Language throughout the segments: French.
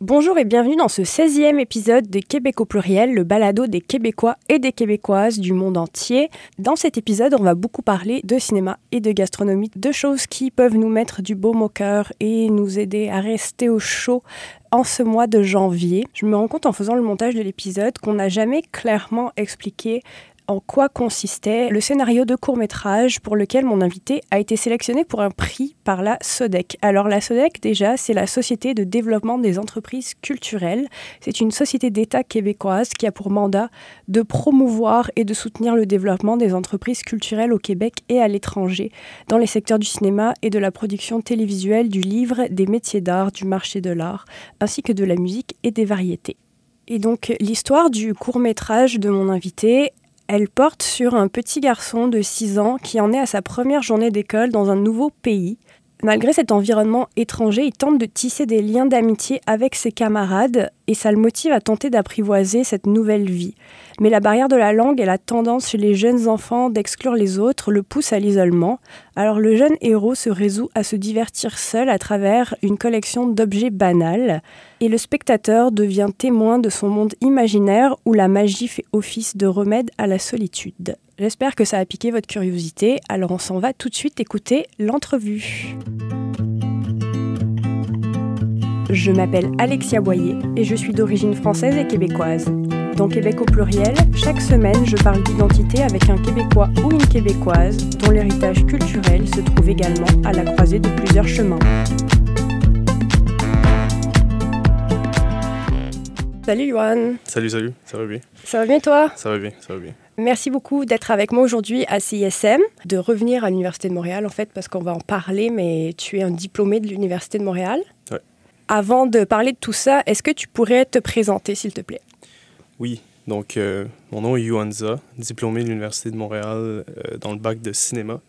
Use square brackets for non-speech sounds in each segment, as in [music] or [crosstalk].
Bonjour et bienvenue dans ce 16e épisode de Québec au pluriel, le balado des Québécois et des Québécoises du monde entier. Dans cet épisode, on va beaucoup parler de cinéma et de gastronomie, deux choses qui peuvent nous mettre du baume au cœur et nous aider à rester au chaud en ce mois de janvier. Je me rends compte en faisant le montage de l'épisode qu'on n'a jamais clairement expliqué en quoi consistait le scénario de court métrage pour lequel mon invité a été sélectionné pour un prix par la SODEC. Alors la SODEC, déjà, c'est la Société de développement des entreprises culturelles. C'est une société d'État québécoise qui a pour mandat de promouvoir et de soutenir le développement des entreprises culturelles au Québec et à l'étranger, dans les secteurs du cinéma et de la production télévisuelle, du livre, des métiers d'art, du marché de l'art, ainsi que de la musique et des variétés. Et donc l'histoire du court métrage de mon invité, elle porte sur un petit garçon de 6 ans qui en est à sa première journée d'école dans un nouveau pays. Malgré cet environnement étranger, il tente de tisser des liens d'amitié avec ses camarades et ça le motive à tenter d'apprivoiser cette nouvelle vie. Mais la barrière de la langue et la tendance chez les jeunes enfants d'exclure les autres le poussent à l'isolement. Alors le jeune héros se résout à se divertir seul à travers une collection d'objets banals et le spectateur devient témoin de son monde imaginaire où la magie fait office de remède à la solitude. J'espère que ça a piqué votre curiosité, alors on s'en va tout de suite écouter l'entrevue. Je m'appelle Alexia Boyer et je suis d'origine française et québécoise. Dans Québec au pluriel, chaque semaine, je parle d'identité avec un Québécois ou une Québécoise dont l'héritage culturel se trouve également à la croisée de plusieurs chemins. Salut Johan. Salut, salut, ça va bien? Ça va bien toi? Ça va bien, ça va bien. Merci beaucoup d'être avec moi aujourd'hui à CISM, de revenir à l'Université de Montréal en fait, parce qu'on va en parler, mais tu es un diplômé de l'Université de Montréal. Ouais. Avant de parler de tout ça, est-ce que tu pourrais te présenter, s'il te plaît? Oui, donc euh, mon nom est Yuanza, diplômé de l'Université de Montréal euh, dans le bac de cinéma.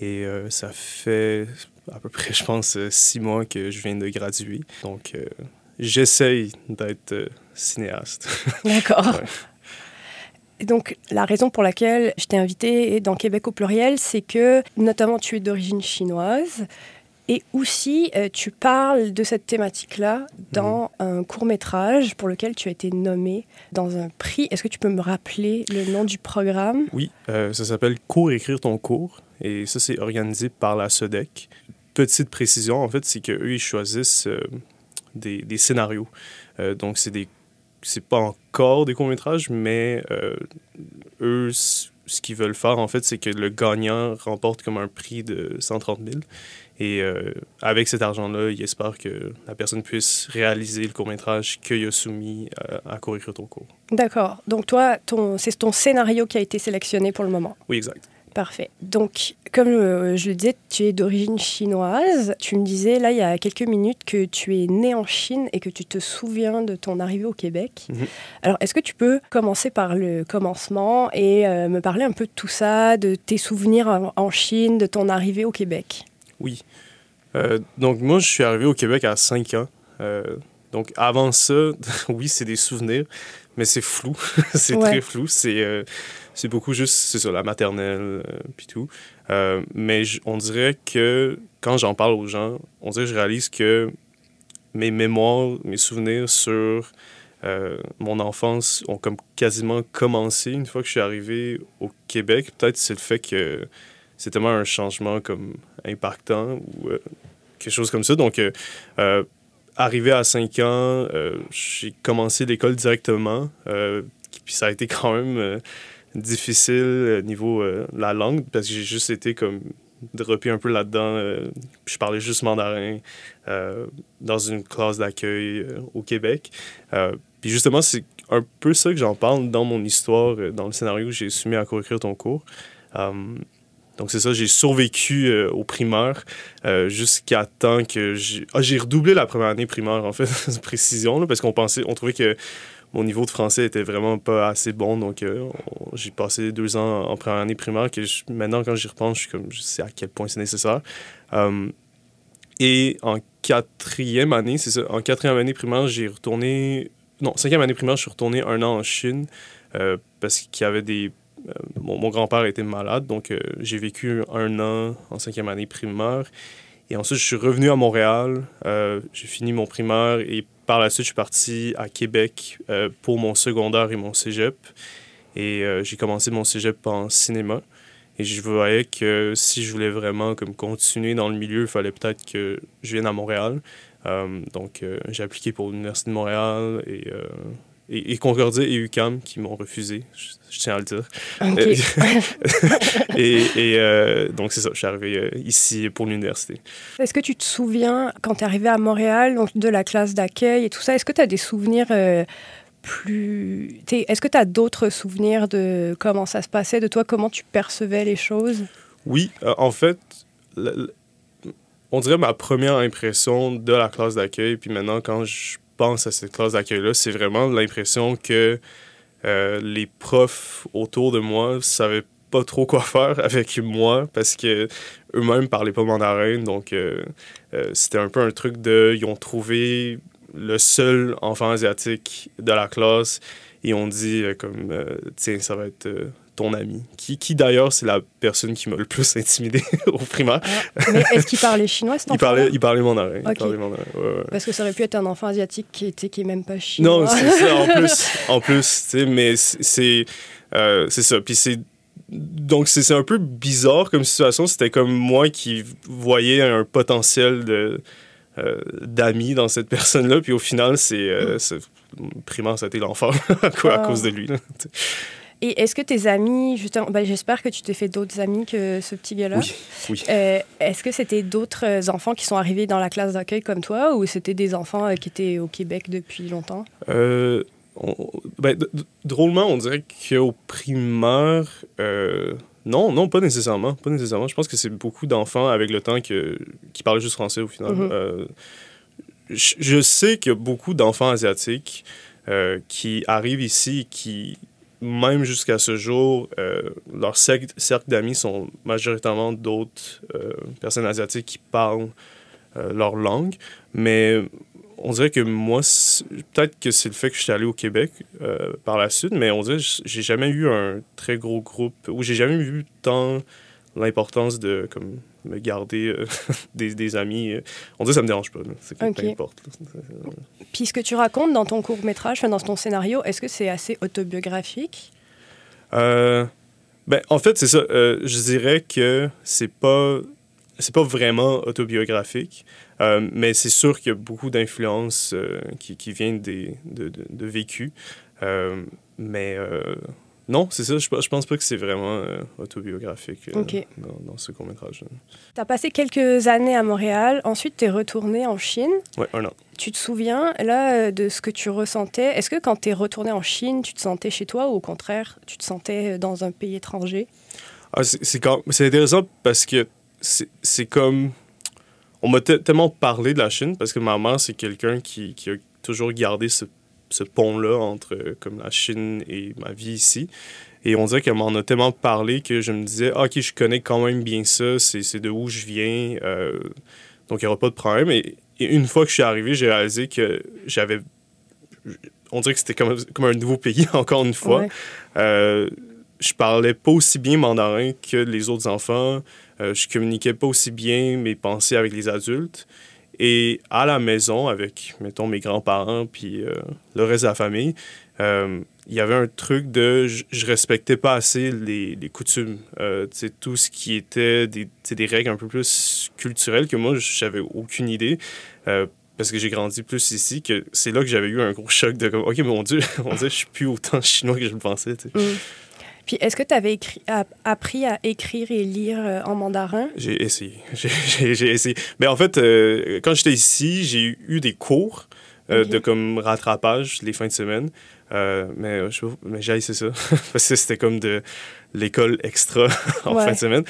Et euh, ça fait à peu près, [laughs] je pense, six mois que je viens de graduer. Donc, j'essaye d'être cinéaste. [laughs] D'accord. ouais. Donc, la raison pour laquelle je t'ai invité dans Québec au pluriel, c'est que, notamment, tu es d'origine chinoise et aussi euh, tu parles de cette thématique-là dans mmh. un court métrage pour lequel tu as été nommé dans un prix. Est-ce que tu peux me rappeler le nom du programme? Oui, euh, ça s'appelle Cours écrire ton cours et ça, c'est organisé par la SODEC. Petite précision, en fait, c'est qu'eux, ils choisissent euh, des, des, scénarios. donc, c'est des c'est pas encore des courts-métrages, mais eux, ce qu'ils veulent faire, en fait, c'est que le gagnant remporte comme un prix de 130 000. Et euh, avec cet argent-là, il espère que la personne puisse réaliser le court-métrage qu'il a soumis à, à ton cours. D'accord. Donc toi, c'est ton scénario qui a été sélectionné pour le moment. Oui, exact. Parfait. Donc, comme euh, je le disais, tu es d'origine chinoise. Tu me disais, là, il y a quelques minutes, que tu es né en Chine et que tu te souviens de ton arrivée au Québec. Mhm. Alors, est-ce que tu peux commencer par le commencement et euh, me parler un peu de tout ça, de tes souvenirs en, en Chine, de ton arrivée au Québec? Oui. Euh, donc, moi, je suis arrivé au Québec à 5 ans. Euh, donc, avant ça, [laughs] oui, c'est des souvenirs, mais c'est flou. [laughs] c'est Ouais. très flou. C'est euh, c'est beaucoup juste, c'est ça, la maternelle, puis tout. Mais on dirait que quand j'en parle aux gens, on dirait que je réalise que mes mémoires, mes souvenirs sur euh, mon enfance ont comme quasiment commencé une fois que je suis arrivé au Québec. Peut-être c'est le fait que c'est tellement un changement comme impactant ou euh, quelque chose comme ça. Donc, euh, euh, arrivé à 5 ans, j'ai commencé l'école directement. puis ça a été quand même difficile euh, niveau la langue parce que j'ai juste été comme un peu là-dedans. euh, je parlais juste mandarin dans une classe d'accueil au Québec. Puis justement, c'est un peu ça que j'en parle dans mon histoire, dans le scénario que j'ai soumis à co-écrire ton cours. Donc c'est ça, j'ai survécu euh, au primaire euh, jusqu'à temps que j'ai... Ah, j'ai redoublé la première année primaire, en fait, [laughs] précision, là, parce qu'on pensait, on trouvait que mon niveau de français était vraiment pas assez bon, donc euh, j'ai passé deux ans en première année primaire, que maintenant, quand j'y repense, je, suis comme, je sais à quel point c'est nécessaire. Euh, et en quatrième année, c'est ça, en quatrième année primaire, j'ai retourné... Non, cinquième année primaire, je suis retourné un an en Chine, euh, parce qu'il y avait des mon, mon grand-père était malade, donc euh, j'ai vécu un an en cinquième année primaire. Et ensuite, je suis revenu à Montréal. euh, j'ai fini mon primaire et par la suite, je suis parti à Québec euh, pour mon secondaire et mon cégep. Et euh, j'ai commencé mon cégep en cinéma. Et je voyais que si je voulais vraiment comme, continuer dans le milieu, il fallait peut-être que je vienne à Montréal. Euh, donc, j'ai appliqué pour l'Université de Montréal et et, et, Concordia et UCAM qui m'ont refusé, je, tiens à le dire. [laughs] et, et euh, donc, c'est ça, je suis arrivé euh, ici pour l'université. Est-ce que tu te souviens, quand tu es arrivé à Montréal, donc de la classe d'accueil et tout ça, est-ce que tu as des souvenirs euh, plus. Est-ce que tu as d'autres souvenirs de comment ça se passait, de toi, comment tu percevais les choses? Oui, en fait, on dirait ma première impression de la classe d'accueil, puis maintenant, quand je pense à cette classe d'accueil-là, c'est vraiment l'impression que euh, les profs autour de moi savaient pas trop quoi [laughs] faire avec moi parce que eux-mêmes parlaient pas mandarin. Donc, euh, euh, c'était un peu un truc de. Ils ont trouvé le seul enfant asiatique de la classe et ont dit, comme, tiens, ça va être ton ami, qui, qui d'ailleurs, c'est la personne qui m'a le plus intimidé [laughs] au primaire. Ah, mais est-ce qu'il parlait chinois, cet il parlait, il parlait mandarin. Il parlait mandarin Parce que ça aurait pu être un enfant asiatique qui était qui est même pas chinois. Non, c'est ça, en plus. [laughs] en plus, tu sais, mais c'est euh, ça. Puis c'est donc c'est un peu bizarre comme situation. C'était comme moi qui voyais un potentiel de euh, d'amis dans cette personne-là. Puis au final, c'est euh, primaire, ça a été l'enfer [laughs] à, à cause de lui. Là. Et est-ce que tes amis, justement, ben, j'espère que tu t'es fait d'autres amis que ce petit gars-là. Oui. oui. Euh, est-ce que c'était d'autres euh, enfants qui sont arrivés dans la classe d'accueil comme toi ou c'était des enfants euh, qui étaient au Québec depuis longtemps? Euh, ben, drôlement, on dirait qu'au primaire, non, non, pas nécessairement. Pas nécessairement. Je pense que c'est beaucoup d'enfants avec le temps que, qui parlent juste français au final. Mm-hmm. je, je, sais qu'il y a beaucoup d'enfants asiatiques qui arrivent ici qui même jusqu'à ce jour, euh, leur cercle, d'amis sont majoritairement d'autres euh, personnes asiatiques qui parlent euh, leur langue. Mais on dirait que moi, peut-être que c'est le fait que je suis allé au Québec par la suite, mais on dirait que j'ai jamais eu un très gros groupe, ou j'ai jamais eu tant l'importance de me garder euh, [laughs] des, des, amis. Euh, on dit ça me dérange pas. C'est okay. peu importe. Puis ce que tu racontes dans ton court métrage, dans ton scénario, est-ce que c'est assez autobiographique? Euh, ben, en fait, c'est ça. Euh, je dirais que c'est pas c'est pas vraiment autobiographique, euh, mais c'est sûr qu'il y a beaucoup d'influences qui, qui, viennent des, de, de, de vécu. mais non, c'est ça. Je, je pense pas que c'est vraiment euh, autobiographique euh, dans, dans, ce court-métrage. Tu as passé quelques années à Montréal. Ensuite, tu es retourné en Chine. Oui, un an. Tu te souviens, là, euh, de ce que tu ressentais? Est-ce que quand tu es retourné en Chine, tu te sentais chez toi ou au contraire, tu te sentais dans un pays étranger? Ah, C'est intéressant parce que c'est comme... On m'a tellement parlé de la Chine parce que ma mère, c'est quelqu'un qui, qui a toujours gardé ce ce pont-là entre euh, comme la Chine et ma vie ici. Et on dirait qu'elle m'en a tellement parlé que je me disais, ah, OK, je connais quand même bien ça, c'est de où je viens, euh, donc il n'y aura pas de problème. Et, une fois que je suis arrivé, j'ai réalisé que j'avais. On dirait que c'était comme, comme un nouveau pays, [laughs] encore une fois. Euh, je parlais pas aussi bien mandarin que les autres enfants. je communiquais pas aussi bien mes pensées avec les adultes. Et à la maison, avec, mettons, mes grands-parents, puis euh, le reste de la famille, euh, il y avait un truc de je, respectais pas assez les, coutumes. Euh, tout ce qui était des, des règles un peu plus culturelles que moi, j'avais aucune idée. Euh, parce que j'ai grandi plus ici, que c'est là que j'avais eu un gros choc de comme, OK, mon Dieu, [laughs] on dirait je suis plus autant chinois que je le pensais. Mm. Puis est-ce que tu avais appris à écrire et lire euh, en mandarin? J'ai essayé. [laughs] J'ai essayé. Mais en fait, euh, quand j'étais ici, j'ai eu des cours euh, de comme rattrapage les fins de semaine. mais je, mais j'ai c'est ça. [laughs] Parce que c'était comme de l'école extra [laughs] en fin de semaine.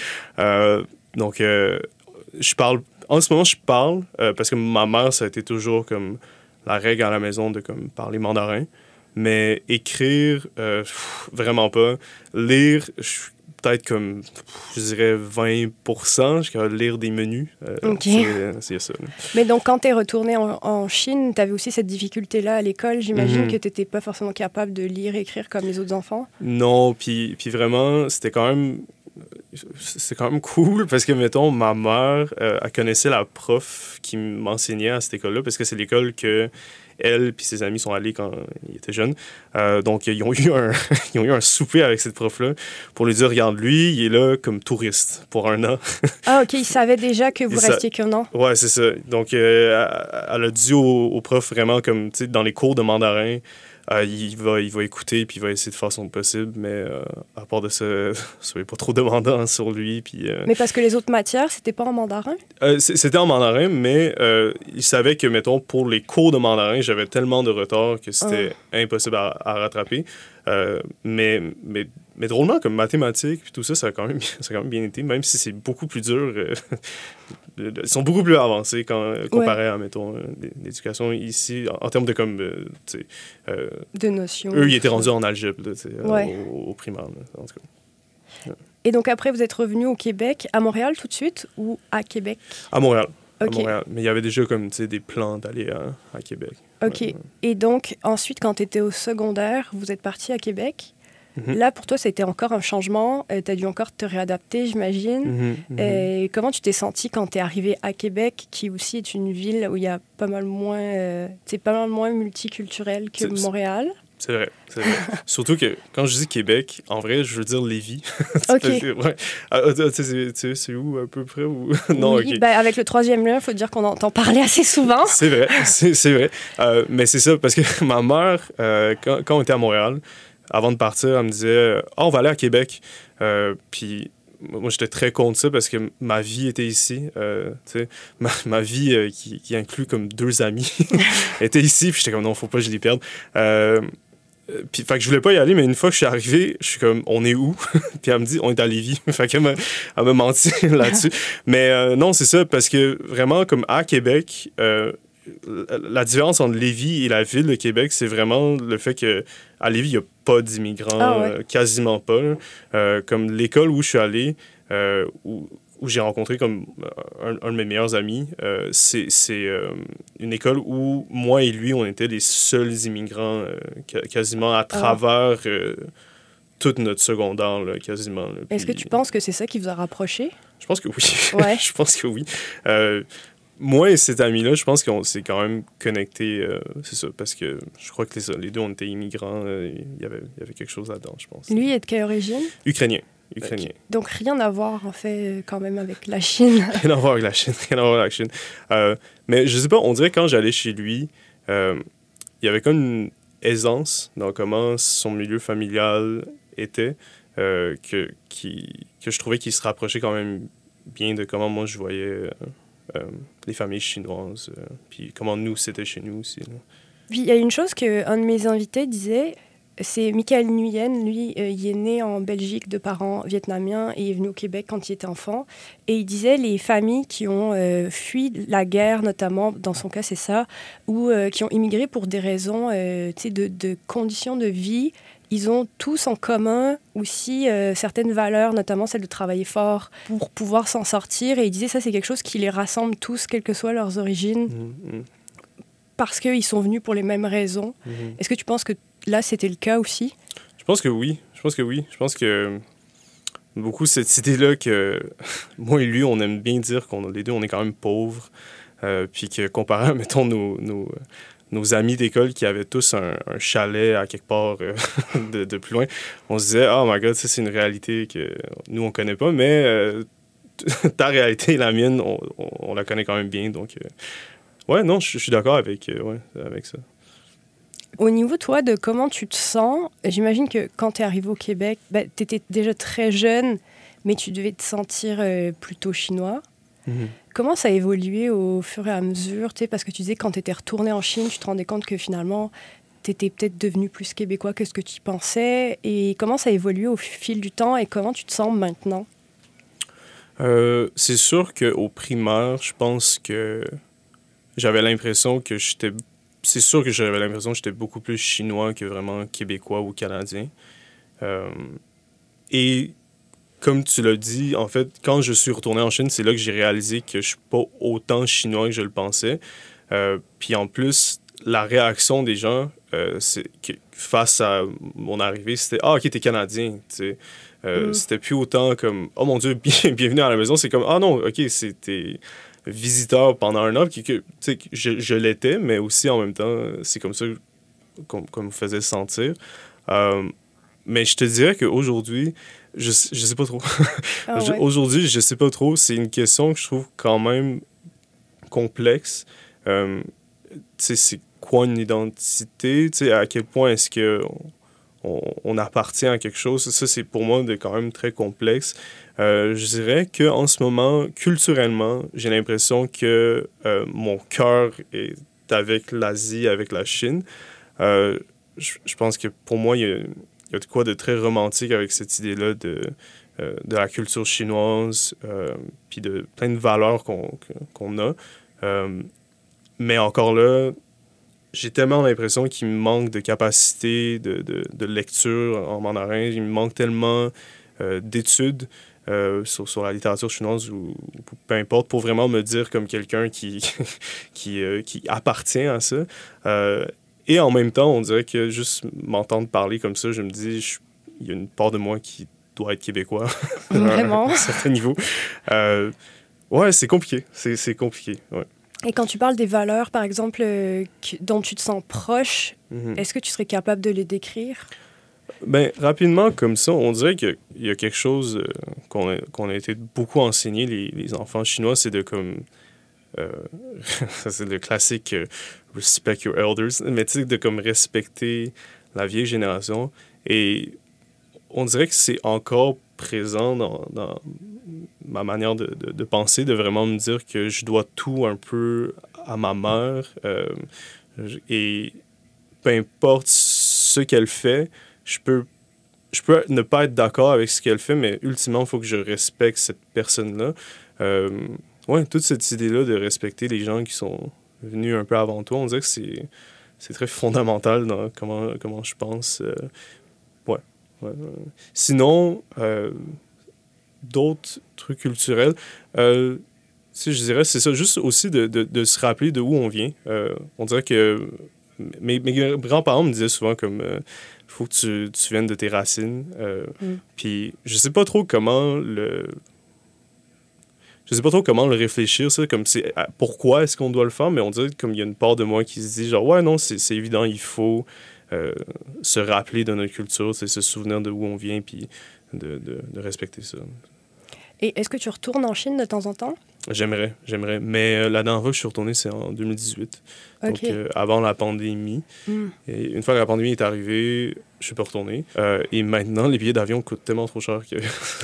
donc, je parle. En ce moment, je parle parce que ma mère, ça a été toujours comme la règle à la maison de comme parler mandarin. Mais écrire, euh, vraiment pas. Lire, peut-être comme, je dirais 20 Je peux lire des menus. Euh, c'est ça. Mais donc, quand tu es retourné en, Chine, tu avais aussi cette difficulté-là à l'école. J'imagine mhm. que tu n'étais pas forcément capable de lire et écrire comme les autres enfants. Non, puis vraiment, c'était quand même c'est quand même cool parce que, mettons, ma mère, euh, elle connaissait la prof qui m'enseignait à cette école-là parce que c'est l'école que elle puis ses amis sont allés quand il était jeune. Euh, donc, ils ont, eu un, [laughs] ils ont eu un souper avec cette prof-là pour lui dire Regarde, lui, il est là comme touriste pour un an. ah, OK, il savait déjà que [laughs] vous restiez qu'un an? Ouais, c'est ça. Donc, euh, elle a dit au, au prof vraiment comme, tu sais, dans les cours de mandarin, euh, il, va, il va écouter puis il va essayer de faire son possible, mais euh, à part de ça, [laughs] soyez pas trop demandant [laughs] sur lui. Puis, euh, Mais parce que les autres matières, c'était pas en mandarin? c'était en mandarin, mais il savait que, mettons, pour les cours de mandarin, j'avais tellement de retard que c'était ah. impossible à, à rattraper. mais, mais mais drôlement, comme mathématiques, puis tout ça, ça a, quand même, [laughs] ça a quand même bien été, même si c'est beaucoup plus dur. Euh, ils sont beaucoup plus avancés quand, comparé à, mettons, euh, l'éducation ici, en, termes de comme, euh, de notions. Eux, ils étaient rendus en algèbre, au, primaire, en tout cas. Et donc après, vous êtes revenu au Québec, à Montréal tout de suite, ou à Québec? À Montréal. À Montréal. Mais il y avait déjà comme, des plans d'aller à, à, Québec. OK. Et donc, ensuite, quand tu étais au secondaire, vous êtes parti à Québec? Mhm. Là, pour toi, c'était encore un changement. Euh, tu as dû encore te réadapter, j'imagine. Mhm, mhm. Et comment tu t'es senti quand tu es arrivé à Québec, qui aussi est une ville où il y a pas mal moins, euh, c'est pas mal moins multiculturel que Montréal? C'est vrai, c'est vrai. [laughs] Surtout que quand je dis Québec, en vrai, je veux dire Lévis. [laughs] OK. ouais. Ah, c'est où à peu près? Ou... [laughs] non, oui, ben, avec le troisième lien, il faut dire qu'on entend parler assez souvent. c'est vrai, c'est vrai. Euh, mais c'est ça, parce que ma mère, quand, quand, on était à Montréal, avant de partir, elle me disait oh, on va aller à Québec. Euh, puis moi, j'étais très contre ça parce que ma vie était ici. Euh, ma, ma, vie, euh, qui, inclut comme deux amis, [laughs] était ici. Puis j'étais comme non, faut pas que je les perde. puis, fait que je voulais pas y aller, mais une fois que je suis arrivé, je suis comme, on est où? [laughs] puis elle me dit, on est à Lévis. [laughs] fait qu'elle m'a menti là-dessus. mais non, c'est ça, parce que vraiment, comme à Québec, la différence entre Lévis et la ville de Québec, c'est vraiment le fait que à Lévis, il n'y a pas d'immigrants, ah euh, quasiment pas. Euh, comme l'école où je suis allé, euh, où, où j'ai rencontré comme un, de mes meilleurs amis, c'est une école où moi et lui, on était les seuls immigrants quasiment à ah. travers toute notre secondaire, quasiment. Est-ce que tu penses que c'est ça qui vous a rapproché? Je pense que oui. Ouais. [laughs] je pense que oui moi et cet ami-là, je pense qu'on s'est quand même connecté, euh, c'est ça, parce que je crois que les, les deux, on était immigrants. Euh, il, y avait, il y avait quelque chose là-dedans, je pense. Lui est de quelle origine? Ukrainien. Ukrainien. Donc rien à voir, en fait, quand même avec la Chine. [laughs] rien à voir avec la Chine, rien à voir avec la Chine. Euh, mais je sais pas, on dirait que quand j'allais chez lui, il y avait comme une aisance dans comment son milieu familial était, que, qui, que je trouvais qu'il se rapprochait quand même bien de comment moi je voyais les familles chinoises, euh, puis comment nous, c'était chez nous aussi. Il y a une chose qu'un de mes invités disait, c'est Michael Nguyen, lui, euh, il est né en Belgique de parents vietnamiens et est venu au Québec quand il était enfant. Et il disait les familles qui ont fui la guerre, notamment, dans son cas c'est ça, ou qui ont immigré pour des raisons de, conditions de vie, ils ont tous en commun aussi euh, certaines valeurs, notamment celle de travailler fort pour pouvoir s'en sortir. Et ils disaient ça, c'est quelque chose qui les rassemble tous, quelles que soient leurs origines, mmh, mmh. parce qu'ils sont venus pour les mêmes raisons. Mmh. Est-ce que tu penses que là, c'était le cas aussi? Je pense que oui. Je pense que oui. Je pense que beaucoup cette idée-là que [laughs] moi et lui, on aime bien dire qu'on les deux, on est quand même pauvres. Euh, puis que comparé, [laughs] mettons, nos, nos, nos amis d'école qui avaient tous un, chalet à quelque part euh, [laughs] de, plus loin, on se disait, oh my god, ça c'est une réalité que nous on connaît pas, mais euh, [laughs] ta réalité et la mienne, on, la connaît quand même bien. Donc, euh, ouais, non, je suis d'accord avec, ouais, avec ça. Au niveau, toi, de comment tu te sens, j'imagine que quand tu es arrivé au Québec, ben, tu étais déjà très jeune, mais tu devais te sentir plutôt chinois. Mhm. Comment ça a évolué au fur et à mesure Parce que tu disais quand tu étais retourné en Chine, tu te rendais compte que finalement, tu étais peut-être devenu plus québécois que ce que tu pensais. Et comment ça a évolué au fil du temps et comment tu te sens maintenant? Euh, C'est sûr qu'au primaire, je pense que j'avais l'impression que j'étais. C'est sûr que j'avais l'impression que j'étais beaucoup plus chinois que vraiment québécois ou canadien. Euh, et comme tu l'as dit, en fait, quand je suis retourné en Chine, c'est là que j'ai réalisé que je suis pas autant chinois que je le pensais. Euh, puis en plus, la réaction des gens euh, que, face à mon arrivée, c'était Ah, ok, t'es Canadien. Euh, mm. C'était plus autant comme Oh mon Dieu, [laughs] bienvenue à la maison. C'est comme Ah non, ok, c'était. visiteur pendant un an, qui, que, je, je l'étais, mais aussi en même temps, c'est comme ça qu'on me faisait sentir. Euh, mais je te dirais qu'aujourd'hui, je, je sais pas trop. Ah [laughs] aujourd'hui, je sais pas trop. C'est une question que je trouve quand même complexe. Euh, c'est quoi une identité? à quel point est-ce que on, on, appartient à quelque chose? Ça, c'est pour moi de quand même très complexe. Euh, je dirais qu'en ce moment, culturellement, j'ai l'impression que euh, mon cœur est avec l'Asie, avec la Chine. Euh, je, pense que pour moi, il y, a, de quoi de très romantique avec cette idée-là de, de la culture chinoise, puis de plein de valeurs qu'on qu'on a. mais encore là, j'ai tellement l'impression qu'il me manque de capacité de, de, lecture en mandarin. Il me manque tellement d'études euh, sur, sur, la littérature chinoise ou, peu importe, pour vraiment me dire comme quelqu'un qui, [laughs] qui, euh, qui, appartient à ça. Euh, et en même temps, on dirait que juste m'entendre parler comme ça, je me dis, il y a une part de moi qui doit être québécois. [laughs] [laughs] Vraiment? à un certain niveau. ouais, c'est compliqué. C'est compliqué, ouais. Et quand tu parles des valeurs, par exemple, dont tu te sens proche, mm-hmm. est-ce que tu serais capable de les décrire? Ben, rapidement, comme ça, on dirait qu'il y a quelque chose euh, qu'on a, qu'on a, été beaucoup enseigné, les, les enfants chinois, c'est de comme. Euh, [laughs] c'est le classique euh, respect your elders, mais tu de comme respecter la vieille génération. Et on dirait que c'est encore présent dans, ma manière de, de, penser, de vraiment me dire que je dois tout un peu à ma mère. et peu importe ce qu'elle fait, je peux, je peux ne pas être d'accord avec ce qu'elle fait, mais ultimement, il faut que je respecte cette personne-là. Euh, ouais, toute cette idée-là de respecter les gens qui sont venus un peu avant toi, on dirait que c'est, c'est très fondamental dans comment, comment je pense. Euh, ouais, Sinon, euh, d'autres trucs culturels, euh, je dirais, c'est ça, juste aussi de, de, de, se rappeler de où on vient. on dirait que mes, mes grands-parents me disaient souvent comme faut que tu, tu, viennes de tes racines. Euh, mm. Puis je sais pas trop comment le. Je sais pas trop comment le réfléchir, ça, comme c'est pourquoi est-ce qu'on doit le faire, mais on dirait comme il y a une part de moi qui se dit genre ouais non c'est évident il faut euh, se rappeler de notre culture, se souvenir de où on vient puis de, de respecter ça. Et est-ce que tu retournes en Chine de temps en temps? J'aimerais, j'aimerais. Mais euh, la dernière fois que je suis retourné, c'est en 2018. Donc, euh, avant la pandémie. Hmm. Et une fois que la pandémie est arrivée, je suis pas retourné. Euh, et maintenant, les billets d'avion coûtent tellement trop cher que.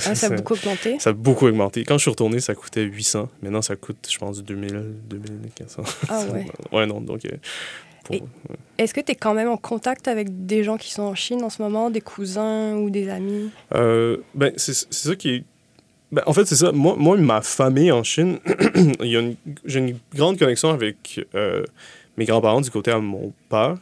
Ah, ça a [laughs] beaucoup augmenté? Ça a beaucoup augmenté. Quand je suis retourné, ça coûtait 800. Maintenant, ça coûte, je pense, 2000, 2500. Ah ouais. [laughs] ouais, non. Donc. Est-ce que tu es quand même en contact avec des gens qui sont en Chine en ce moment, des cousins ou des amis? Ben, c'est ça qui est ben, en fait, c'est ça. Moi, moi, ma famille en Chine, [clears throat] j'ai une grande connexion avec euh, mes grands-parents du côté à mon père.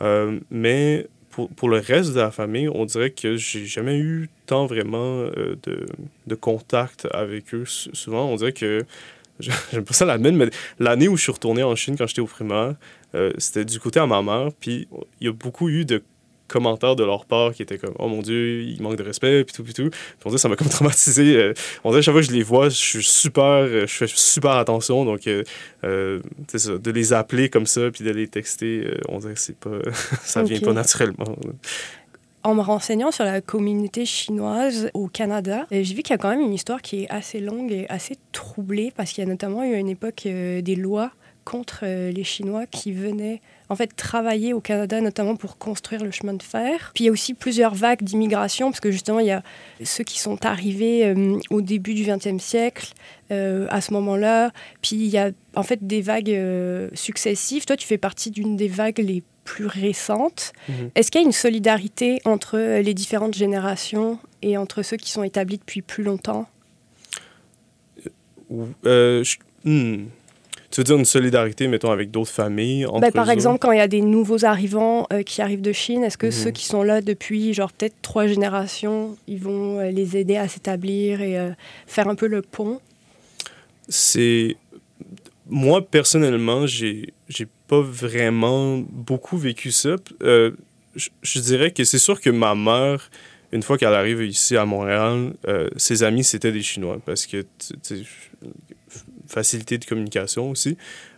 Euh, mais pour, pour, le reste de la famille, on dirait que j'ai jamais eu tant vraiment euh, de, de, contact avec eux. Souvent, on dirait que [laughs] j'aime pas ça la mais l'année où je suis retourné en Chine quand j'étais au primaire, c'était du côté à ma mère. Puis il y a beaucoup eu de commentaires de leur part qui étaient comme oh mon dieu il manque de respect puis tout puis tout. Puis on dirait ça m'a [laughs] comme traumatisé euh, on dirait chaque fois que je les vois je suis super euh, je fais super attention donc euh, ça, de les appeler comme ça puis de les texter on dirait que c'est pas [laughs] ça vient pas naturellement. En me renseignant sur la communauté chinoise au Canada, j'ai vu qu'il y a quand même une histoire qui est assez longue et assez troublée parce qu'il y a notamment eu à une époque des lois contre les Chinois qui venaient en fait travailler au Canada, notamment pour construire le chemin de fer. Puis il y a aussi plusieurs vagues d'immigration, parce que justement, il y a ceux qui sont arrivés euh, au début du XXe siècle, euh, à ce moment-là. Puis il y a en fait des vagues euh, successives. Toi, tu fais partie d'une des vagues les plus récentes. Mhm. Est-ce qu'il y a une solidarité entre les différentes générations et entre ceux qui sont établis depuis plus longtemps? Je... Hmm. Tu veux dire une solidarité, mettons, avec d'autres familles entre ben, Par exemple, quand il y a des nouveaux arrivants euh, qui arrivent de Chine, est-ce que ceux mhm. qui sont là depuis, genre, peut-être trois générations, ils vont euh, les aider à s'établir et euh, faire un peu le pont? C'est. Moi, personnellement, j'ai, j'ai pas vraiment beaucoup vécu ça. je, je dirais que c'est sûr que ma mère une fois qu'elle arrive ici à Montréal, ses amis, c'était des Chinois. Parce que facilité de communication aussi.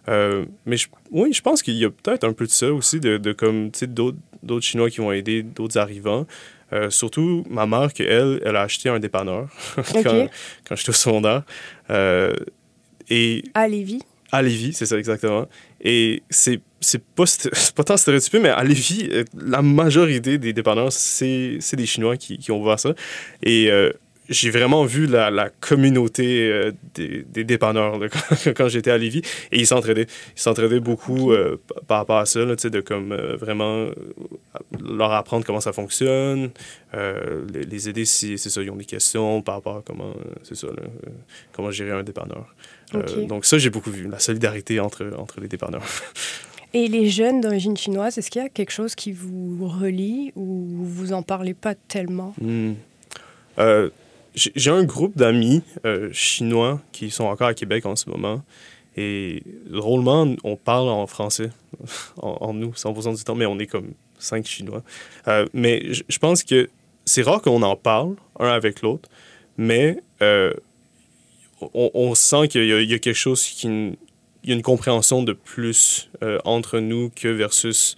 Euh, mais je, oui, je pense qu'il y a peut-être un peu de ça aussi, de, de comme, d'autres Chinois qui vont aider d'autres arrivants. Euh, surtout ma mère, qui, elle, elle a acheté un dépanneur [laughs] quand, quand j'étais au secondaire. Euh, et à Lévis? À Lévis, c'est ça exactement. Et c'est c'est pas, [laughs] pas tant stéréotypé, mais à Lévis, la majorité des dépanneurs, c'est des Chinois qui, qui ont ouvert ça. Et j'ai vraiment vu la, la communauté euh, des, des, dépanneurs [laughs] quand, j'étais à Lévis et ils s'entraidaient. Ils s'entraidaient beaucoup euh, par rapport à ça, là, de comme euh, vraiment leur apprendre comment ça fonctionne, les, les, aider si c'est ça, ils ont des questions par rapport à comment, c'est ça, comment gérer un dépanneur. donc ça, j'ai beaucoup vu, la solidarité entre, entre les dépanneurs. [laughs] Et les jeunes d'origine chinoise, est-ce qu'il y a quelque chose qui vous relie ou vous en parlez pas tellement? Hmm j'ai un groupe d'amis euh, chinois qui sont encore à Québec en ce moment. Et drôlement, on parle en français, [laughs] en, nous, 100% du temps, mais on est comme cinq Chinois. Euh, mais je pense que c'est rare qu'on en parle un avec l'autre, mais euh, on, sent qu'il y, a quelque chose qui. Il y a une compréhension de plus entre nous que versus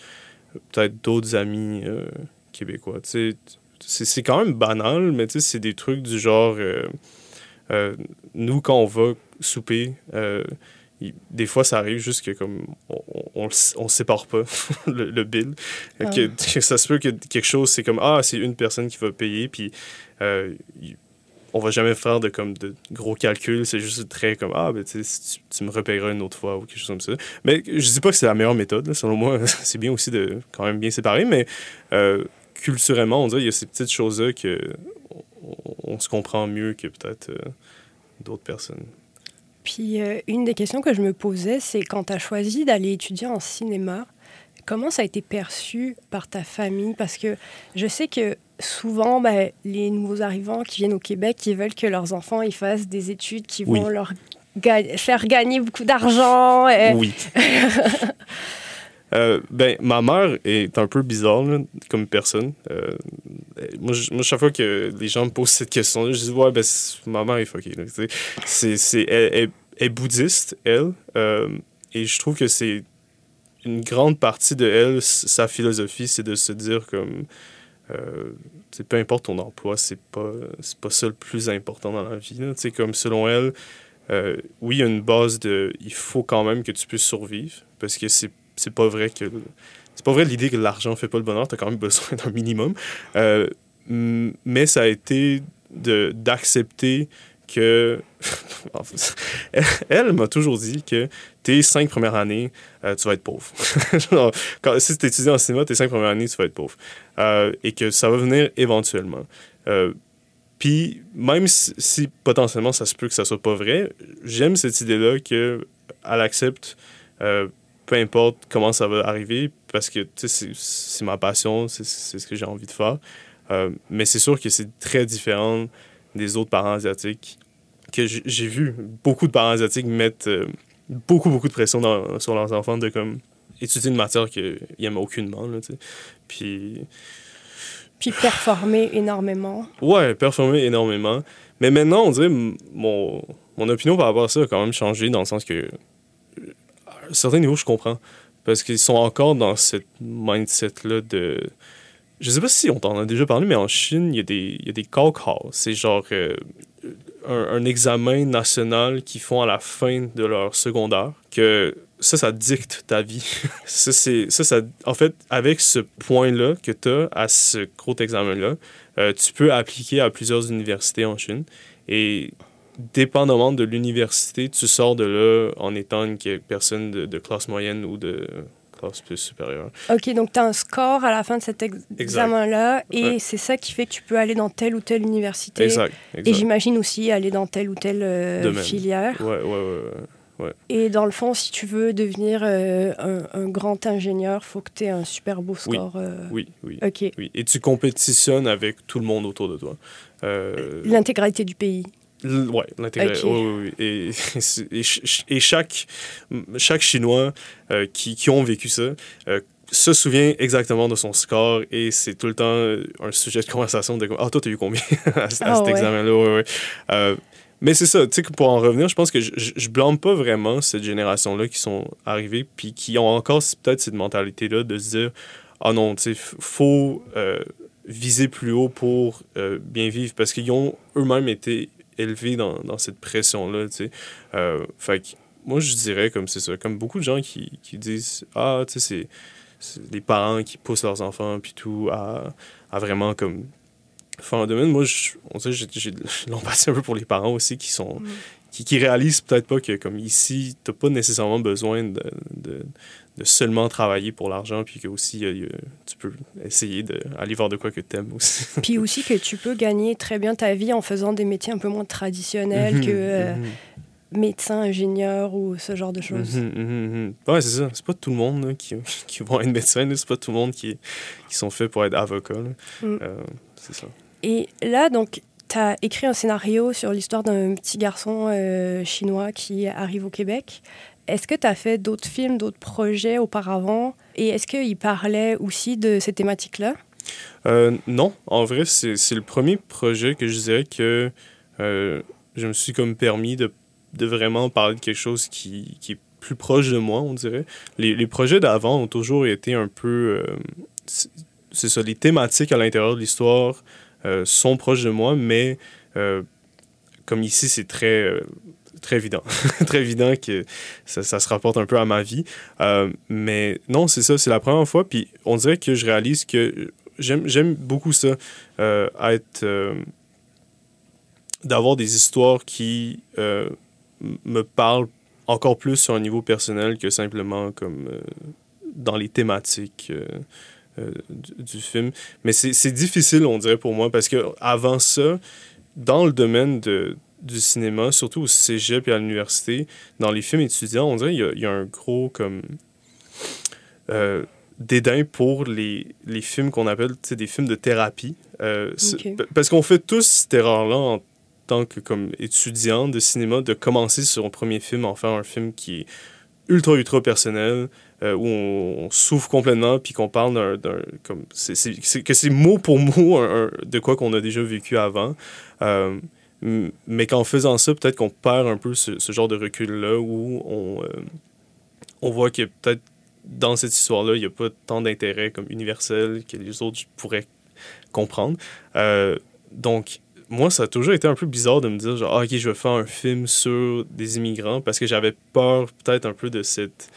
peut-être d'autres amis québécois. Tu sais, c'est quand même banal, mais c'est des trucs du genre. Euh, euh, nous, quand on va souper, euh, des fois, ça arrive juste que comme on, on, on sépare pas [laughs] le, bill. Ah. Que, [laughs] ça se peut que quelque chose, c'est comme Ah, c'est une personne qui va payer, puis on va jamais faire de, comme, de gros calculs. C'est juste très comme Ah, ben, tu, tu, me repayeras une autre fois ou quelque chose comme ça. Mais je dis pas que c'est la meilleure méthode. Selon moi, [laughs] c'est bien aussi de quand même bien séparer, mais culturellement, on dirait qu'il y a ces petites choses-là que on, se comprend mieux que peut-être euh, d'autres personnes. Puis euh, une des questions que je me posais, c'est quand tu as choisi d'aller étudier en cinéma, comment ça a été perçu par ta famille? Parce que je sais que souvent, ben, les nouveaux arrivants qui viennent au Québec, ils veulent que leurs enfants ils fassent des études qui vont leur faire gagner beaucoup d'argent. Oui. [laughs] Euh, ben, ma mère est un peu bizarre comme personne. Euh, moi, chaque fois que les gens me posent cette question, je dis Ouais, ben, ma mère est fuckée. elle, est bouddhiste, elle. Euh, et je trouve que c'est une grande partie de elle, sa philosophie, c'est de se dire comme. peu importe ton emploi, c'est pas, pas ça le plus important dans la vie. Là. Comme selon elle, oui, il y a une base de. Il faut quand même que tu puisses survivre parce que c'est c'est pas vrai que c'est pas vrai l'idée que l'argent fait pas le bonheur, tu as quand même besoin d'un minimum. Euh, mais ça a été d'accepter que. [laughs] elle, m'a toujours dit que tes cinq premières années, euh, tu vas être pauvre. [laughs] quand, si tu étudies en cinéma, tes cinq premières années, tu vas être pauvre. Euh, et que ça va venir éventuellement. Puis, même si, si, potentiellement ça se peut que ça soit pas vrai, j'aime cette idée-là qu'elle accepte peu importe comment ça va arriver, parce que c'est ma passion, c'est ce que j'ai envie de faire. Euh, mais c'est sûr que c'est très différent des autres parents asiatiques que j'ai vu beaucoup de parents asiatiques mettre euh, beaucoup, beaucoup de pression sur leurs enfants de comme étudier une matière qu'ils n'aiment aucunement. Là, Puis. Puis performer énormément. Ouais, performer énormément. Mais maintenant, on dirait mon, mon opinion par rapport à ça a quand même changé dans le sens que un certain niveau, je comprends. Parce qu'ils sont encore dans cette mindset-là de. Je sais pas si on t'en a déjà parlé, mais en Chine, il y a des, il y a des C'est genre euh, un, examen national qu'ils font à la fin de leur secondaire. Que ça, ça dicte ta vie. [laughs] ça, c'est, ça, ça, en fait, avec ce point-là que tu as à ce gros examen-là, euh, tu peux appliquer à plusieurs universités en Chine. Et dépendamment de l'université, tu sors de là en étant une personne de, classe moyenne ou de classe plus supérieure. OK, donc tu as un score à la fin de cet examen-là et c'est ça qui fait que tu peux aller dans telle ou telle université. Exact. Et j'imagine aussi aller dans telle ou telle euh, filière. Ouais, ouais, ouais, Et dans le fond, si tu veux devenir euh, un, grand ingénieur, il faut que tu aies un super beau score. Euh. Oui, oui, OK. oui. Et tu compétitionnes avec tout le monde autour de toi. L'intégralité du pays. Oui, l'intégration. Oui, oui, Et, et, chaque, chaque Chinois euh, qui, qui, ont vécu ça euh, se souvient exactement de son score et c'est tout le temps un sujet de conversation de Ah, toi, t'as eu combien? [laughs] À, cet ah, examen-là? Oui, oui. Euh, mais c'est ça, tu sais, pour en revenir, je pense que je, je, blâme pas vraiment cette génération-là qui sont arrivés, puis qui ont encore peut-être cette mentalité-là de se dire Ah non, tu sais, faut euh, viser plus haut pour euh, bien vivre, parce qu'ils ont eux-mêmes été élevés dans, dans cette pression-là, tu sais. Euh, fait que moi, je dirais comme c'est ça, comme beaucoup de gens qui, qui disent Ah, tu sais, c'est les parents qui poussent leurs enfants, puis tout, à, à vraiment comme faire un domaine. Moi, je, on sait, j'ai l'empathie un peu pour les parents aussi qui sont. Mm. Qui, qui, réalisent peut-être pas que, comme ici, tu n'as pas nécessairement besoin de, de, de seulement travailler pour l'argent, puis que aussi, tu peux essayer d'aller voir de quoi que tu aimes aussi. [laughs] puis aussi que tu peux gagner très bien ta vie en faisant des métiers un peu moins traditionnels que. Euh, mm-hmm médecin, ingénieur ou ce genre de choses. Mm -hmm, ouais, c'est ça. C'est pas tout le monde qui, [laughs] qui vont être médecin, c'est pas tout le monde qui, qui sont faits pour être avocat. Mm. Euh, c'est ça. Et là, donc, tu as écrit un scénario sur l'histoire d'un petit garçon euh, chinois qui arrive au Québec. Est-ce que tu as fait d'autres films, d'autres projets auparavant? Et est-ce qu'il parlait aussi de ces thématiques-là? Euh, Non, en vrai, c'est le premier projet que je dirais que je me suis comme permis de vraiment parler de quelque chose qui, est plus proche de moi, on dirait. Les, projets d'avant ont toujours été un peu... Euh, c'est ça, les thématiques à l'intérieur de l'histoire euh, sont proches de moi, mais euh, comme ici, c'est très très évident. [laughs] très évident que ça, se rapporte un peu à ma vie. mais non, c'est ça, c'est la première fois. Puis on dirait que je réalise que j'aime beaucoup ça, être. d'avoir des histoires qui me parle encore plus sur un niveau personnel que simplement comme euh, dans les thématiques euh, euh, du, film. Mais c'est difficile, on dirait, pour moi, parce que avant ça, dans le domaine de, du cinéma, surtout au cégep et à l'université, dans les films étudiants, on dirait qu'il y, y, a un gros comme dédain pour les, les films qu'on appelle des films de thérapie. Parce qu'on fait tous cette erreur-là en tant que comme étudiant de cinéma de commencer sur son premier film en faire un film qui est ultra ultra personnel euh, où on, souffre complètement puis qu'on parle d'un comme c'est que c'est mot pour mot de quoi qu'on a déjà vécu avant euh, mais qu'en faisant ça peut-être qu'on perd un peu ce, genre de recul là où on euh, on voit que peut-être dans cette histoire là il n'y a pas tant d'intérêt comme universel que les autres pourraient comprendre. Donc moi, ça a toujours été un peu bizarre de me dire, genre, ah, OK, je vais faire un film sur des immigrants parce que j'avais peur peut-être un peu de cette,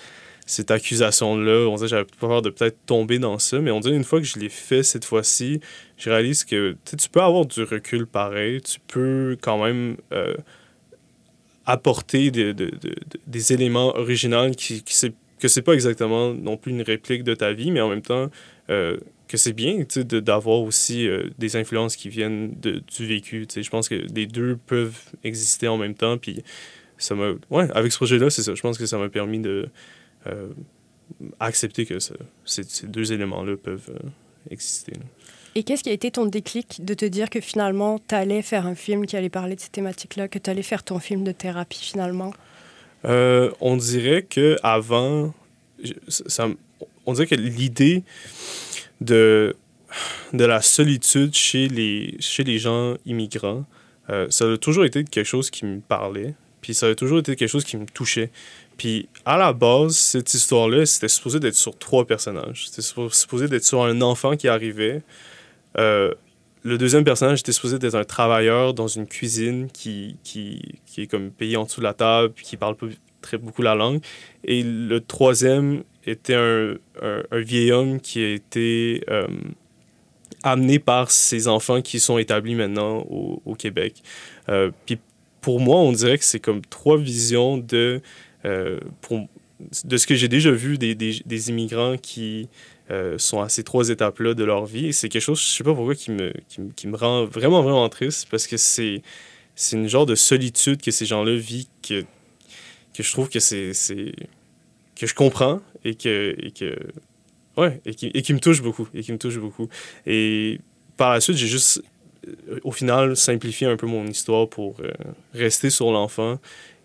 cette accusation-là. On dirait j'avais peur de peut-être tomber dans ça. Mais on dirait une fois que je l'ai fait cette fois-ci, je réalise que tu peux avoir du recul pareil. Tu peux quand même euh, apporter de, de, de, des éléments originaux qui, qui c'est que c'est pas exactement non plus une réplique de ta vie, mais en même temps, euh, que c'est bien d'avoir aussi euh, des influences qui viennent du vécu. Je pense que les deux peuvent exister en même temps. Puis ça m'a. Ouais, avec ce projet-là, c'est ça. Je pense que ça m'a permis de euh, accepter que ça, ces, deux éléments-là peuvent euh, exister. Et qu'est-ce qui a été ton déclic de te dire que finalement, tu allais faire un film qui allait parler de ces thématiques-là, que tu allais faire ton film de thérapie finalement? on dirait que avant, ça, on dirait que l'idée de, de la solitude chez les, chez les gens immigrants, euh, ça a toujours été quelque chose qui me parlait, puis ça a toujours été quelque chose qui me touchait. Puis à la base, cette histoire-là, c'était supposé d'être sur trois personnages. C'était supposé d'être sur un enfant qui arrivait. Euh, le deuxième personnage était supposé d'être un travailleur dans une cuisine qui, qui, qui est comme payé en dessous de la table, puis qui parle pas très beaucoup la langue. Et le troisième était un, un, vieil homme qui a été euh, amené par ses enfants qui sont établis maintenant au, Québec. Euh, puis pour moi, on dirait que c'est comme trois visions de, pour, de ce que j'ai déjà vu des, des, immigrants qui sont à ces trois étapes-là de leur vie. C'est quelque chose, je sais pas pourquoi, qui me, qui, me rend vraiment, vraiment triste parce que c'est c'est une genre de solitude que ces gens-là vivent que, que je trouve que c'est que je comprends et que, et que ouais, et qui, et qui me touche beaucoup, et qui me touche beaucoup. Et par la suite, j'ai juste, euh, au final, simplifié un peu mon histoire pour euh, rester sur l'enfant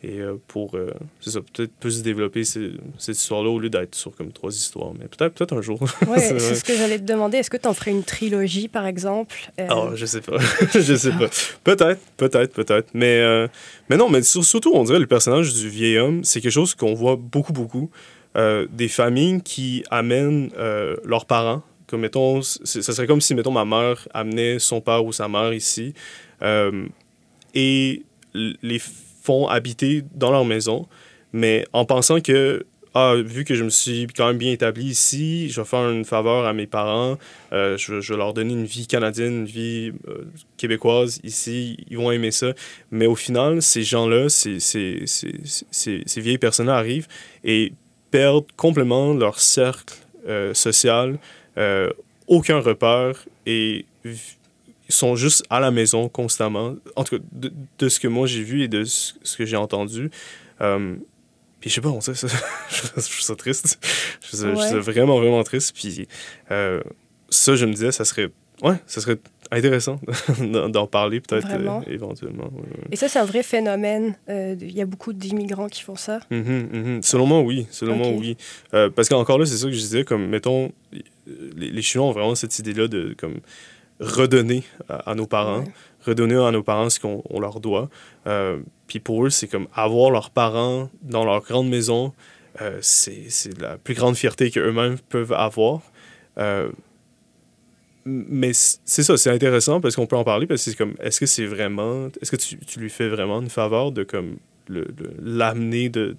et euh, pour, euh, c'est ça, peut-être plus développer ces- cette histoire-là au lieu d'être sur comme trois histoires. Mais peut-être peut un jour. Ouais, [laughs] C'est ce que j'allais te demander. Est-ce que tu en ferais une trilogie, par exemple? Euh, Ah, je sais pas. [laughs] je sais pas. Peut-être, peut-être, peut-être. Mais, euh, mais non, mais sur- surtout, on dirait le personnage du vieil homme, c'est quelque chose qu'on voit beaucoup, beaucoup. Des familles qui amènent leurs parents. Comme, mettons, ça serait comme si, mettons, ma mère amenait son père ou sa mère ici et les font habiter dans leur maison, mais en pensant que, ah, vu que je me suis quand même bien établi ici, je vais faire une faveur à mes parents, euh, je, vais- leur donner une vie canadienne, une vie euh, québécoise ici, ils vont aimer ça. Mais au final, ces gens-là, ces, ces, ces, ces, vieilles personnes-là arrivent et perdent complètement leur cercle euh, social, aucun repère et sont juste à la maison constamment. En tout cas, de, de ce que moi j'ai vu et de ce, ce que j'ai entendu. Euh, puis je sais pas, on sait, [laughs] ça, je trouve ça triste. Je trouve ça, vraiment, vraiment triste. Puis euh, ça, je me disais, ça serait, ouais, ça serait intéressant [laughs] d'en parler peut-être euh, éventuellement. Et ça, c'est un vrai phénomène. Il y a beaucoup d'immigrants qui font ça. Mhm, mhm. Selon moi, oui. Selon moi, oui. Parce qu'encore là, c'est ça que je disais, comme, mettons, les, les Chinois ont vraiment cette idée-là de, comme, redonner à, à nos parents, Ouais. redonner à nos parents ce qu'on on leur doit. Euh, Puis pour eux, c'est comme avoir leurs parents dans leur grande maison, euh, c'est la plus grande fierté qu'eux-mêmes peuvent avoir. Euh, mais c'est ça, c'est intéressant parce qu'on peut en parler parce que c'est comme, est-ce que c'est vraiment, est-ce que tu, tu lui fais vraiment une faveur de comme l'amener de,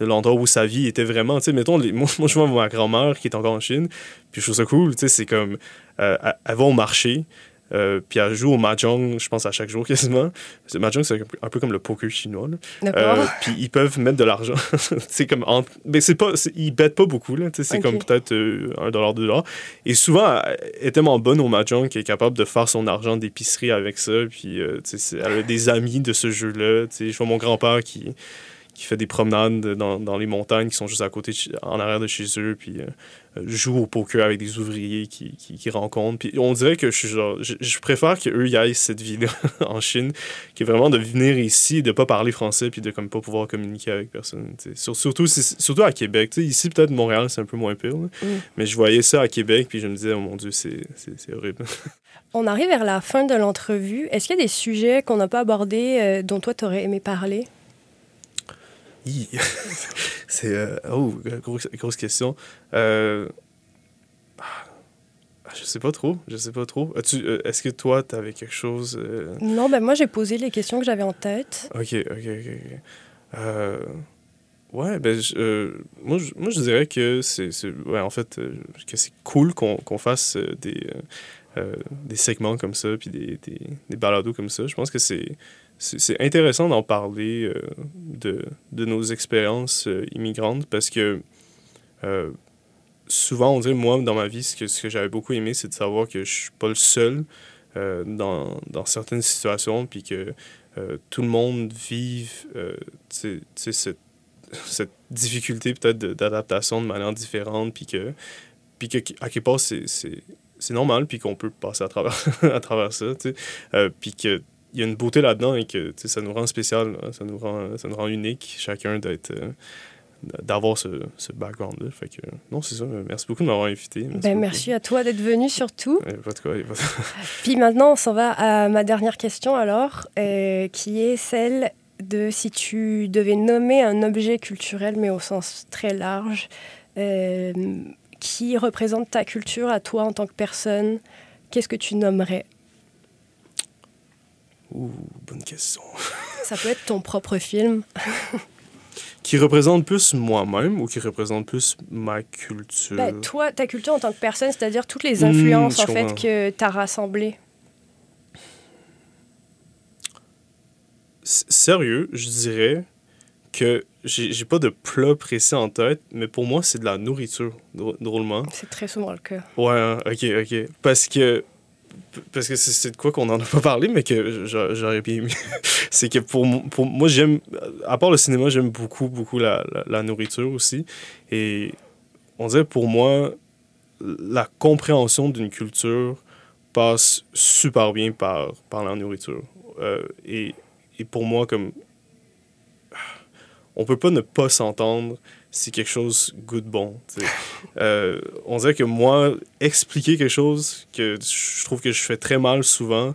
l'endroit où sa vie était vraiment, tu sais, mettons, moi, je vois ma grand-mère qui est encore en Chine, puis je trouve ça cool, tu sais, c'est comme, euh, elle va au marché, euh, puis elle joue au mahjong, je pense, à chaque jour [laughs] quasiment. Le mahjong, c'est un peu comme le poker chinois. Euh, puis ils peuvent mettre de l'argent. [laughs] c'est comme mais c'est pas c'est- ils bêtent pas beaucoup là, c'est comme peut-être euh, un dollar deux dollars. Et souvent elle est tellement bonne au mahjong qu'elle est capable de faire son argent d'épicerie avec ça puis euh, elle a des amis de ce jeu-là, je vois mon grand-père qui qui fait des promenades dans, dans les montagnes qui sont juste à côté, de en arrière de chez eux, puis euh, joue au poker avec des ouvriers qui, qui, qui rencontrent. Puis on dirait que je suis genre, je, je préfère qu'eux y aillent cette vie-là [laughs] en Chine, qui est vraiment de venir ici et de pas parler français, puis de comme pas pouvoir communiquer avec personne. Sur- surtout, surtout à Québec. Ici, peut-être Montréal, c'est un peu moins pire, là. Mm. mais je voyais ça à Québec, puis je me disais, oh mon Dieu, c'est horrible. [laughs] On arrive vers la fin de l'entrevue. Est-ce qu'il y a des sujets qu'on n'a pas abordés euh, dont toi, tu aurais aimé parler? [laughs] c'est. euh, oh, grosse, grosse question. Euh, ah, je sais pas trop. Je sais pas trop. Euh, Est-ce que toi, tu avais quelque chose. euh, Non, ben moi, j'ai posé les questions que j'avais en tête. Ok, ok, ok. Euh, ouais, ben, je- moi, je, moi, je dirais que c'est. Ouais, en fait, que c'est cool qu'on qu'on fasse des, des segments comme ça, puis des, des, des balados comme ça. Je pense que c'est. C'est intéressant d'en parler euh, de, de nos expériences euh, immigrantes parce que euh, souvent, on dirait, moi, dans ma vie, ce que, ce que j'avais beaucoup aimé, c'est de savoir que je suis pas le seul dans, dans certaines situations, puis que tout le monde vive cette, [laughs] cette difficulté peut-être d'adaptation de manière différente, puis que, puis que à quelque part, c'est- normal, puis qu'on peut passer à travers, [laughs] à travers ça, puis qu'il y a une beauté là-dedans et que ça nous rend spécial, hein, ça nous rend, ça nous rend unique, chacun d'être... euh, d'avoir ce, ce background-là. Fait que, non, c'est ça. Merci beaucoup de m'avoir invité. Ben, merci à toi d'être venu surtout. Euh, pas de quoi, pas de- [laughs] Puis maintenant, on s'en va à ma dernière question alors, euh, qui est celle de si tu devais nommer un objet culturel, mais au sens très large, euh, qui représente ta culture à toi en tant que personne, qu'est-ce que tu nommerais? Ouh, bonne question. [laughs] Ça peut être ton propre film. [laughs] Qui représente plus moi-même ou qui représente plus ma culture? Ben, toi, ta culture en tant que personne, c'est-à-dire toutes les Hmm, influences en fait que tu as rassemblées. S- Sérieux, je dirais que j'ai pas de plat précis en tête, mais pour moi, c'est de la nourriture, drô- drôlement. C'est très souvent le cas. Ouais, hein, ok, ok. Parce que. Parce que c'est de quoi qu'on en a pas parlé, mais que j'a- j'aurais bien aimé. [laughs] c'est que pour, pour moi, j'aime. À part le cinéma, j'aime beaucoup, beaucoup la, la, la nourriture aussi. Et on dirait pour moi, la compréhension d'une culture passe super bien par, par la nourriture. Euh, et, et pour moi, comme. on peut pas ne pas s'entendre si quelque chose goûte bon. Euh, on dirait que moi, expliquer quelque chose que je trouve que je fais très mal souvent,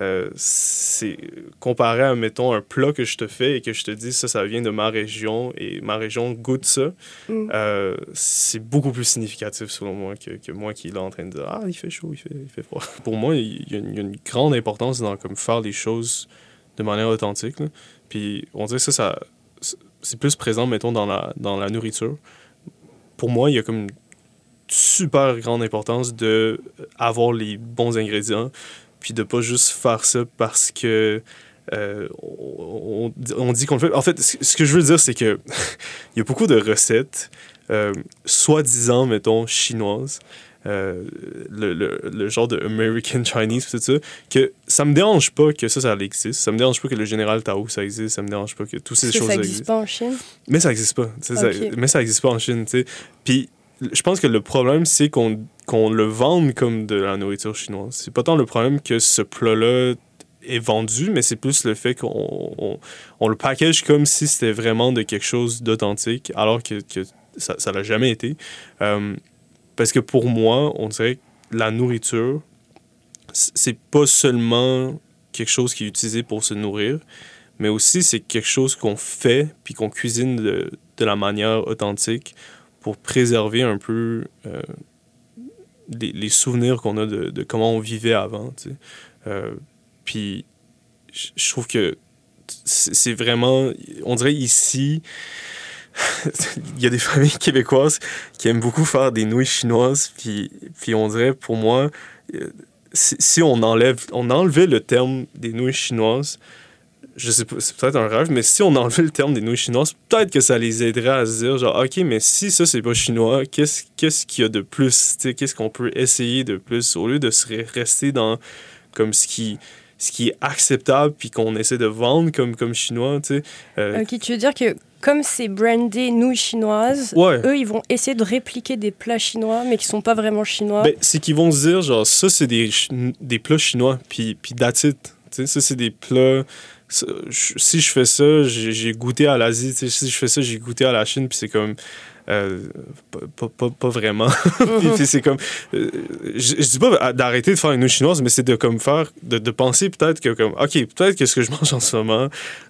euh, c'est comparé à, mettons, un plat que je te fais et que je te dis ça, ça vient de ma région et ma région goûte ça, mm. euh, c'est beaucoup plus significatif selon moi que, que, moi qui est là en train de dire Ah, il fait chaud, il fait, il fait froid. [laughs] Pour moi, il y, a une, grande importance dans comme, faire les choses de manière authentique. Puis on dirait que ça, ça c'est plus présent, mettons, dans la, dans la nourriture. Pour moi, il y a comme une super grande importance de avoir les bons ingrédients, puis de pas juste faire ça parce que euh, on, dit qu'on le fait. En fait, ce que je veux dire, c'est que [laughs] il y a beaucoup de recettes, euh, soi-disant, mettons, chinoises, euh, le, le, le, genre de American Chinese, tout ça, que ça me dérange pas que ça, ça existe. Ça me dérange pas que le général Tao, ça existe. Ça me dérange pas que toutes ces choses existent. Ça existe pas en Chine? Mais ça existe pas. mais ça existe pas en Chine, tu sais. Puis je pense que le problème, c'est qu'on qu'on le vende comme de la nourriture chinoise. C'est pas tant le problème que ce plat-là est vendu, mais c'est plus le fait qu'on on, le package comme si c'était vraiment de quelque chose d'authentique, alors que, que ça l'a jamais été. Euh, parce que pour moi, on dirait que la nourriture, c'est pas seulement quelque chose qui est utilisé pour se nourrir, mais aussi c'est quelque chose qu'on fait puis qu'on cuisine de, de, la manière authentique pour préserver un peu euh, les, les, souvenirs qu'on a de, de, comment on vivait avant. Euh, puis je trouve que c'est vraiment, on dirait ici, [laughs] il y a des familles québécoises qui aiment beaucoup faire des nouilles chinoises, puis, puis on dirait, pour moi, euh, si, on enlève, on enlevait le terme des nouilles chinoises, je sais pas, c'est peut-être un rêve, mais si on enlevait le terme des nouilles chinoises, peut-être que ça les aiderait à se dire, genre, OK, mais si ça, c'est pas chinois, qu'est-ce qu'est-ce qu'il y a de plus? Qu'est-ce qu'on peut essayer de plus au lieu de se rester dans comme ce qui ce qui est acceptable puis qu'on essaie de vendre comme, comme chinois, tu sais. Euh, ok, tu veux dire que comme c'est brandé nouilles chinoises, eux, ils vont essayer de répliquer des plats chinois, mais qui sont pas vraiment chinois. Ben, c'est qu'ils vont se dire, genre, ça, c'est des, des plats chinois, puis, puis that's it. Ça, c'est des plats... Si je fais ça, j'ai goûté à l'Asie. Si je fais ça, j'ai goûté à la Chine, puis c'est comme... Euh, pas, pas, pas, vraiment. [laughs] C'est comme. Euh, je, je, dis pas d'arrêter de faire une nouille chinoise, mais c'est de comme faire. De, penser peut-être que, comme, OK, peut-être que ce que je mange en ce moment,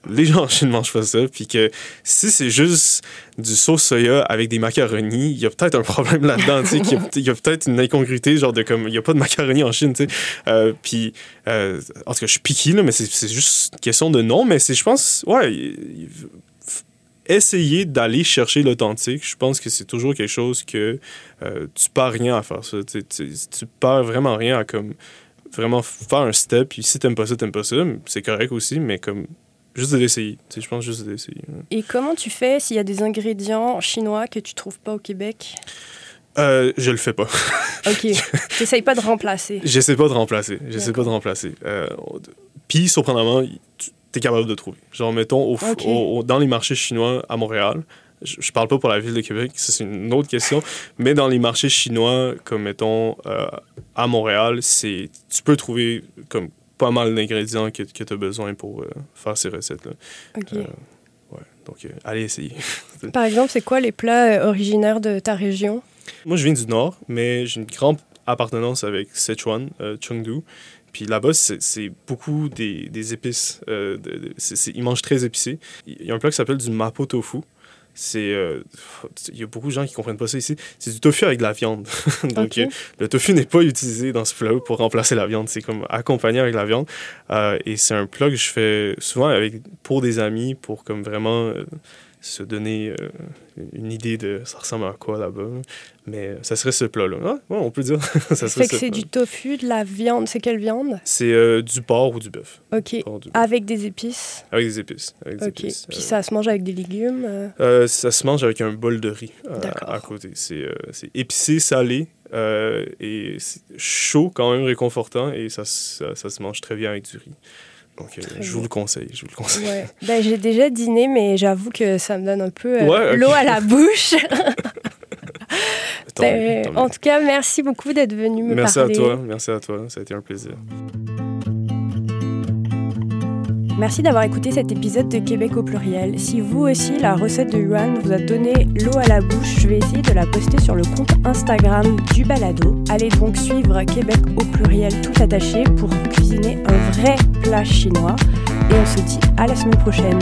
les gens en Chine mangent pas ça. Puis que si c'est juste du sauce soya avec des macaronis, il y a peut-être un problème là-dedans. Il y a, peut-être une incongruité, genre de comme. Il y a pas de macaroni en Chine, tu sais. Euh, puis. en tout cas, je suis piqué, là, mais c'est juste une question de nom. Mais c'est, je pense, ouais essayer d'aller chercher l'authentique, je pense que c'est toujours quelque chose que euh, tu perds rien à faire ça. Tu, tu, tu perds vraiment rien à comme vraiment faire un step. Puis si t'aimes pas ça, t'aimes pas ça. C'est correct aussi, mais comme juste de l'essayer. Je pense juste de l'essayer. Et comment tu fais s'il y a des ingrédients chinois que tu trouves pas au Québec? Euh, je le fais pas. [laughs] ok. J'essaye pas de remplacer. J'essaie pas de remplacer. J'essaie pas de remplacer. Euh, puis, surprenamment, capable de trouver. Genre, mettons, au, dans les marchés chinois à Montréal, je, je, parle pas pour la ville de Québec, ça c'est une autre question, mais dans les marchés chinois, comme mettons euh, à Montréal, c'est tu peux trouver comme pas mal d'ingrédients que, que tu as besoin pour euh, faire ces recettes-là. OK. Euh, ouais, donc allez essayer. [laughs] Par exemple, c'est quoi les plats originaires de ta région? Moi, je viens du nord, mais j'ai une grande appartenance avec Sichuan, Chengdu. Puis là-bas, c'est beaucoup des, des épices. Euh, ils mangent très épicé. Il y a un plat qui s'appelle du mapo tofu. C'est, euh, il y a beaucoup de gens qui comprennent pas ça ici. C'est du tofu avec de la viande. [laughs] Donc, euh, le tofu n'est pas utilisé dans ce plat pour remplacer la viande. C'est comme accompagné avec la viande. et c'est un plat que je fais souvent avec, pour des amis, pour comme vraiment se donner euh, une idée de ça ressemble à quoi là-bas. Mais ça serait ce plat-là. Ah, on peut dire. [laughs] ça fait que c'est du tofu, de la viande. C'est quelle viande? C'est euh, du porc ou du bœuf. OK. Avec des épices? Avec des épices. Avec OK. Puis euh. ça se mange avec des légumes Ça se mange avec un bol de riz à côté. C'est épicé, salé. et chaud, quand même réconfortant, et ça, ça, ça se mange très bien avec du riz. Donc, euh, je vous le conseille. Je vous le conseille. Ouais. [laughs] Ben, j'ai déjà dîné, mais j'avoue que ça me donne un peu euh, l'eau à la bouche. [laughs] Ben, [laughs] en tout cas, merci beaucoup d'être venu me merci parler. Merci à toi. Merci à toi. Ça a été un plaisir. Merci d'avoir écouté cet épisode de Québec au pluriel. Si vous aussi, la recette de Yuan vous a donné l'eau à la bouche, je vais essayer de la poster sur le compte Instagram du balado. Allez donc suivre Québec au pluriel tout attaché pour cuisiner un vrai plat chinois. Et on se dit à la semaine prochaine.